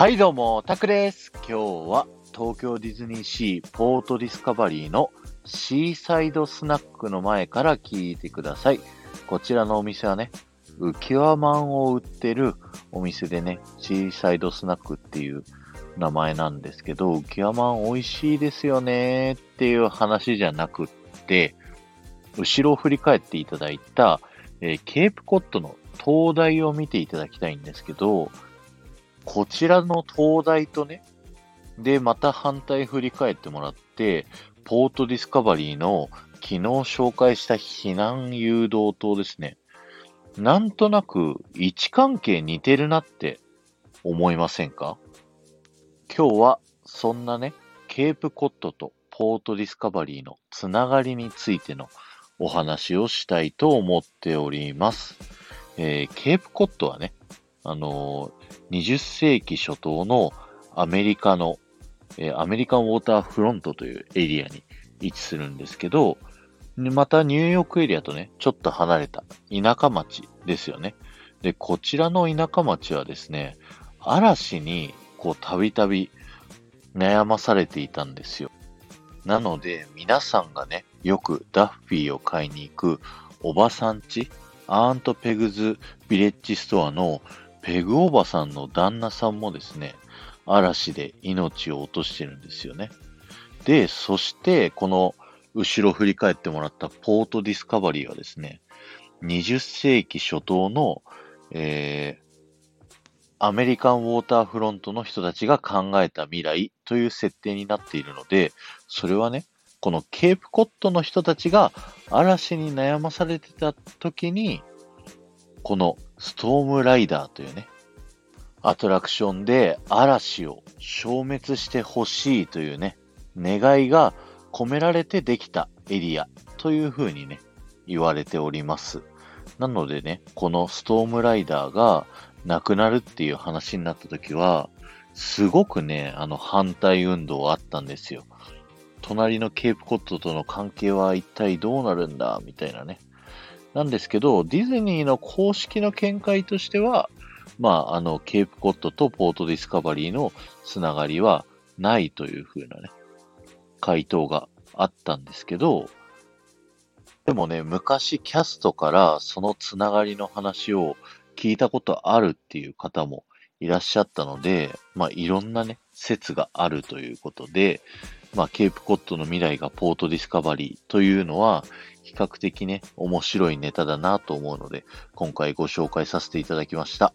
はいどうも、タクです。今日は東京ディズニーシーポートディスカバリーのシーサイドスナックの前から聞いてください。こちらのお店はね、浮き輪マンを売ってるお店でね、シーサイドスナックっていう名前なんですけど、浮輪マン美味しいですよねっていう話じゃなくって、後ろを振り返っていただいた、えーケープコットの灯台を見ていただきたいんですけど、こちらの灯台とね、で、また反対振り返ってもらって、ポートディスカバリーの昨日紹介した避難誘導灯ですね。なんとなく位置関係似てるなって思いませんか？今日はそんなね、ケープコットとポートディスカバリーのつながりについてのお話をしたいと思っております。えーケープコットはね、あのー20世紀初頭のアメリカの、えーアメリカンウォーターフロントというエリアに位置するんですけど、またニューヨークエリアとね、ちょっと離れた田舎町ですよね。で、こちらの田舎町はですね、嵐にこうたびたび悩まされていたんですよ。なので、皆さんがね、よくダッフィーを買いに行くおばさんち、アーントペグズビレッジストアのペグおばさんの旦那さんもですね、嵐で命を落としてるんですよね。で、そして、この後ろ振り返ってもらったポートディスカバリーはですね、20世紀初頭の、えーアメリカンウォーターフロントの人たちが考えた未来という設定になっているので、それはね、このケープコットの人たちが嵐に悩まされてた時に、このストームライダーというね、アトラクションで嵐を消滅してほしいというね、願いが込められてできたエリアというふうにね、言われております。なのでね、このストームライダーがなくなるっていう話になった時は、すごくね、あの反対運動あったんですよ。隣のケープコットとの関係は一体どうなるんだみたいなね。なんですけど、ディズニーの公式の見解としては、まあ、あの、ケープコットとポートディスカバリーのつながりはないというふうなね、回答があったんですけど、でもね、昔キャストからそのつながりの話を聞いたことあるっていう方もいらっしゃったので、まあ、いろんなね、説があるということで、まあ、ケープコットの未来がポートディスカバリーというのは、比較的ね、面白いネタだなと思うので、今回ご紹介させていただきました。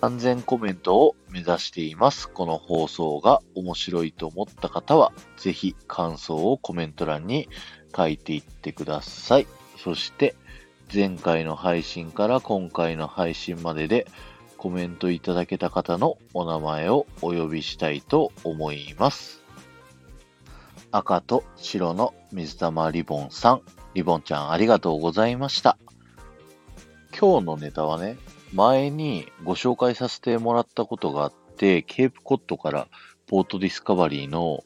安全コメントを目指しています。この放送が面白いと思った方は、ぜひ感想をコメント欄に書いていってください。そして、前回の配信から今回の配信まででコメントいただけた方のお名前をお呼びしたいと思います。赤と白の水玉リボンさん、リボンちゃんありがとうございました。今日のネタはね、前にご紹介させてもらったことがあって、ケープコットからポートディスカバリーの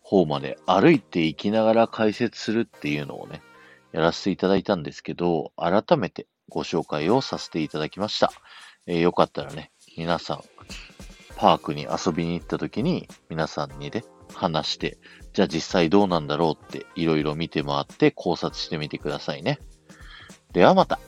方まで歩いて行きながら解説するっていうのをね、やらせていただいたんですけど、改めてご紹介をさせていただきました。えーよかったらね、皆さん、パークに遊びに行った時に皆さんにね、話して、じゃあ実際どうなんだろうっていろいろ見て回って考察してみてくださいね。ではまた。